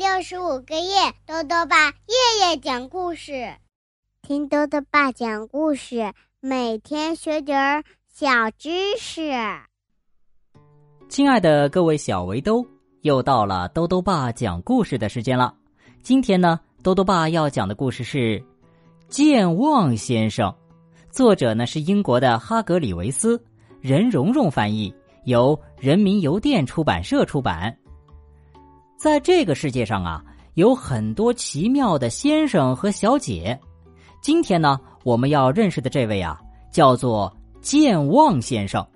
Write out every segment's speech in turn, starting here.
六十五个夜，豆豆爸夜夜讲故事，听豆豆爸讲故事，每天学点儿小知识。亲爱的各位小围兜，又到了豆豆爸讲故事的时间了。今天呢，豆豆爸要讲的故事是《健忘先生》，作者呢是英国的哈格里维斯，任蓉蓉翻译，由人民邮电出版社出版。在这个世界上啊，有很多奇妙的先生和小姐。今天呢，我们要认识的这位啊，叫做健忘先生。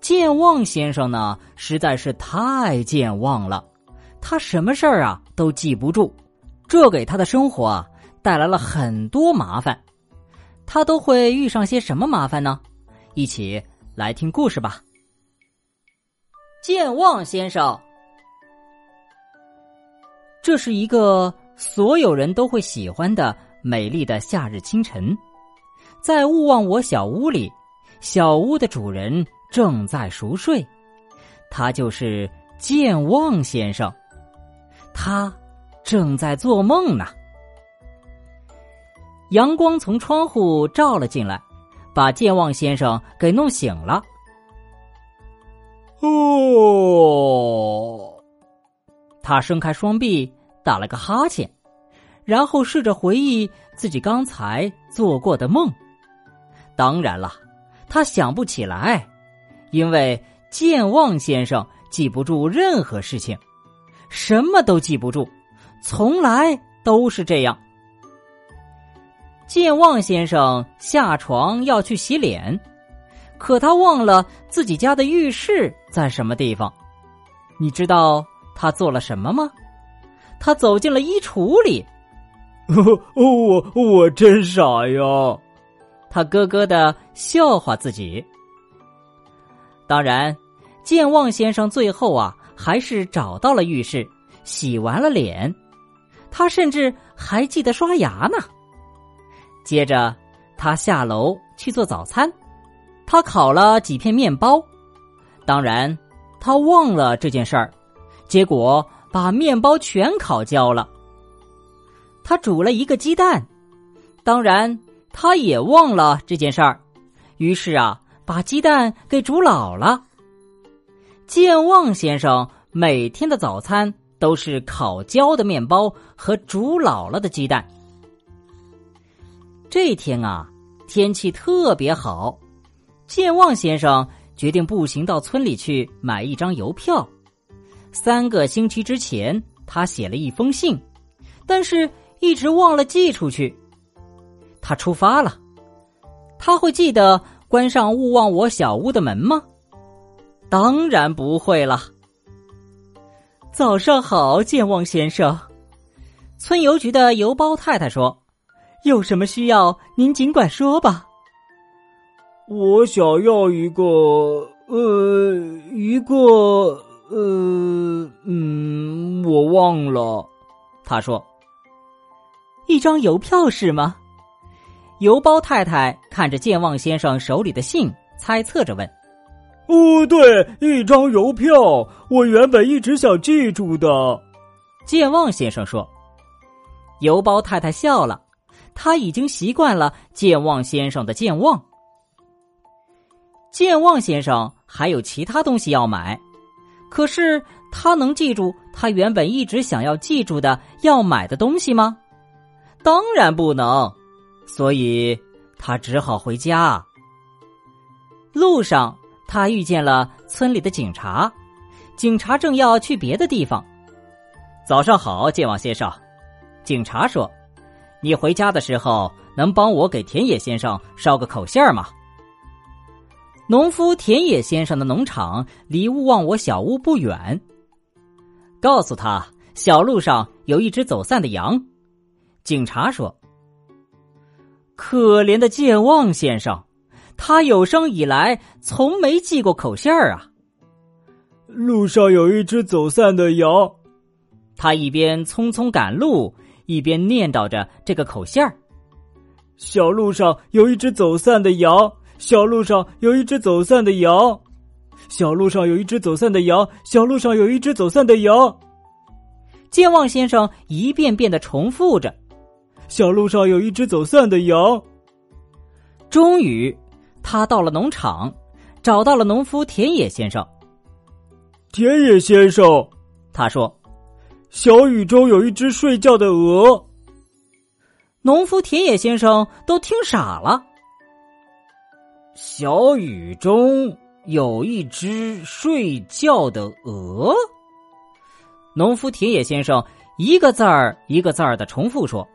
健忘先生呢，实在是太健忘了，他什么事儿啊都记不住，这给他的生活啊带来了很多麻烦。他都会遇上些什么麻烦呢？一起来听故事吧。健忘先生。这是一个所有人都会喜欢的美丽的夏日清晨，在勿忘我小屋里，小屋的主人正在熟睡，他就是健忘先生，他正在做梦呢。阳光从窗户照了进来，把健忘先生给弄醒了。哦。他伸开双臂，打了个哈欠，然后试着回忆自己刚才做过的梦。当然了，他想不起来，因为健忘先生记不住任何事情，什么都记不住，从来都是这样。健忘先生下床要去洗脸，可他忘了自己家的浴室在什么地方。你知道？他做了什么吗？他走进了衣橱里。我 我真傻呀！他咯咯的笑话自己。当然，健忘先生最后啊，还是找到了浴室，洗完了脸。他甚至还记得刷牙呢。接着，他下楼去做早餐。他烤了几片面包。当然，他忘了这件事儿。结果把面包全烤焦了。他煮了一个鸡蛋，当然他也忘了这件事儿，于是啊，把鸡蛋给煮老了。健忘先生每天的早餐都是烤焦的面包和煮老了的鸡蛋。这天啊，天气特别好，健忘先生决定步行到村里去买一张邮票。三个星期之前，他写了一封信，但是一直忘了寄出去。他出发了，他会记得关上勿忘我小屋的门吗？当然不会了。早上好，健忘先生。村邮局的邮包太太说：“有什么需要，您尽管说吧。”我想要一个，呃，一个。呃嗯，我忘了。他说：“一张邮票是吗？”邮包太太看着健忘先生手里的信，猜测着问：“哦，对，一张邮票，我原本一直想记住的。”健忘先生说：“邮包太太笑了，他已经习惯了健忘先生的健忘。健忘先生还有其他东西要买。”可是他能记住他原本一直想要记住的要买的东西吗？当然不能，所以他只好回家。路上，他遇见了村里的警察，警察正要去别的地方。早上好，健忘先生。警察说：“你回家的时候能帮我给田野先生捎个口信儿吗？”农夫田野先生的农场离勿忘我小屋不远。告诉他，小路上有一只走散的羊。警察说：“可怜的健忘先生，他有生以来从没系过口信儿啊。”路上有一只走散的羊，他一边匆匆赶路，一边念叨着这个口信儿。小路上有一只走散的羊。小路上有一只走散的羊，小路上有一只走散的羊，小路上有一只走散的羊。健忘先生一遍遍的重复着：“小路上有一只走散的羊。”终于，他到了农场，找到了农夫田野先生。田野先生，他说：“小雨中有一只睡觉的鹅。”农夫田野先生都听傻了。小雨中有一只睡觉的鹅。农夫田野先生一个字儿一个字儿的重复说：“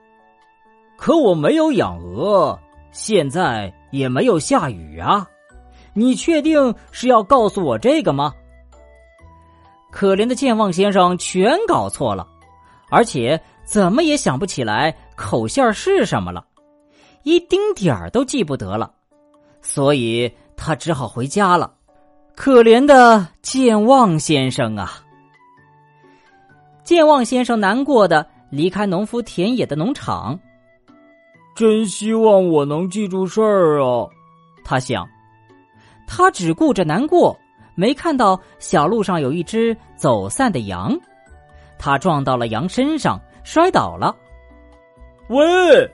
可我没有养鹅，现在也没有下雨啊！你确定是要告诉我这个吗？”可怜的健忘先生全搞错了，而且怎么也想不起来。口线是什么了？一丁点儿都记不得了，所以他只好回家了。可怜的健忘先生啊！健忘先生难过的离开农夫田野的农场。真希望我能记住事儿啊！他想，他只顾着难过，没看到小路上有一只走散的羊，他撞到了羊身上，摔倒了。喂！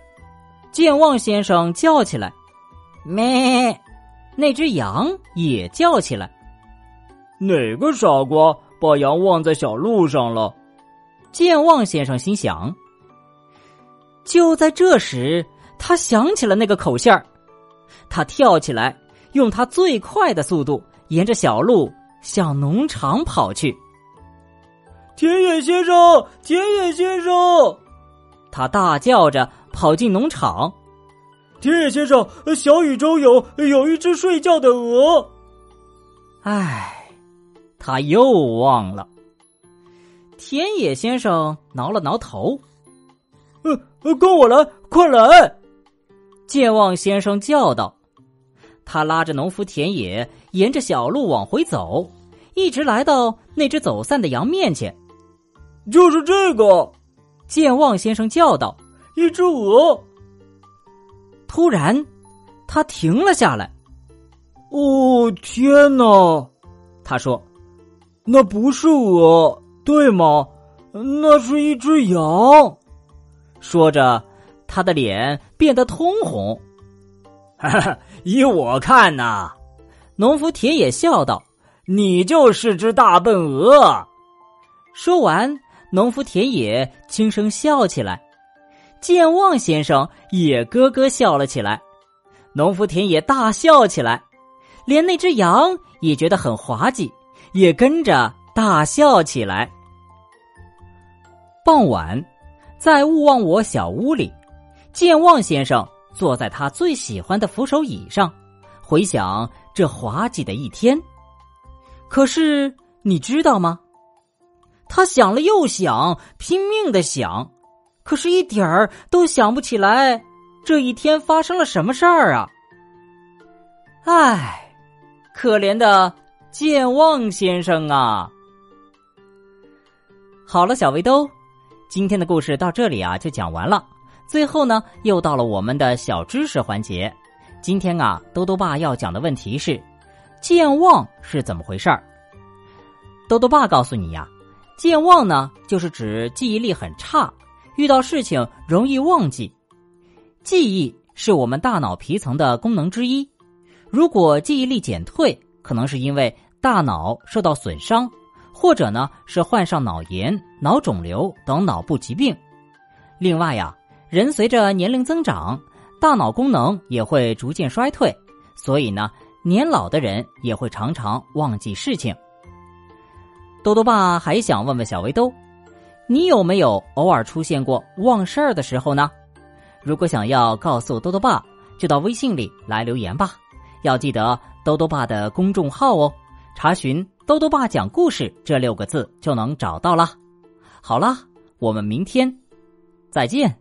健忘先生叫起来：“咩！”那只羊也叫起来：“哪个傻瓜把羊忘在小路上了？”健忘先生心想。就在这时，他想起了那个口信儿，他跳起来，用他最快的速度沿着小路向农场跑去。田野先生，田野先生！他大叫着跑进农场。田野先生，小雨中有有一只睡觉的鹅。唉，他又忘了。田野先生挠了挠头。呃，跟我来，快来！健忘先生叫道。他拉着农夫田野沿着小路往回走，一直来到那只走散的羊面前。就是这个。健忘先生叫道：“一只鹅。”突然，他停了下来。“哦，天哪！”他说，“那不是鹅，对吗？那是一只羊。”说着，他的脸变得通红。哈哈，依我看呐，农夫田野笑道：“你就是只大笨鹅。”说完。农夫田野轻声笑起来，健忘先生也咯咯笑了起来。农夫田野大笑起来，连那只羊也觉得很滑稽，也跟着大笑起来。傍晚，在勿忘我小屋里，健忘先生坐在他最喜欢的扶手椅上，回想这滑稽的一天。可是你知道吗？他想了又想，拼命的想，可是一点儿都想不起来这一天发生了什么事儿啊！唉，可怜的健忘先生啊！好了，小围兜，今天的故事到这里啊就讲完了。最后呢，又到了我们的小知识环节。今天啊，兜兜爸要讲的问题是：健忘是怎么回事儿？兜兜爸告诉你呀。健忘呢，就是指记忆力很差，遇到事情容易忘记。记忆是我们大脑皮层的功能之一，如果记忆力减退，可能是因为大脑受到损伤，或者呢是患上脑炎、脑肿瘤等脑部疾病。另外呀，人随着年龄增长，大脑功能也会逐渐衰退，所以呢，年老的人也会常常忘记事情。多多爸还想问问小围兜，你有没有偶尔出现过忘事儿的时候呢？如果想要告诉多多爸，就到微信里来留言吧。要记得多多爸的公众号哦，查询“多多爸讲故事”这六个字就能找到了。好了，我们明天再见。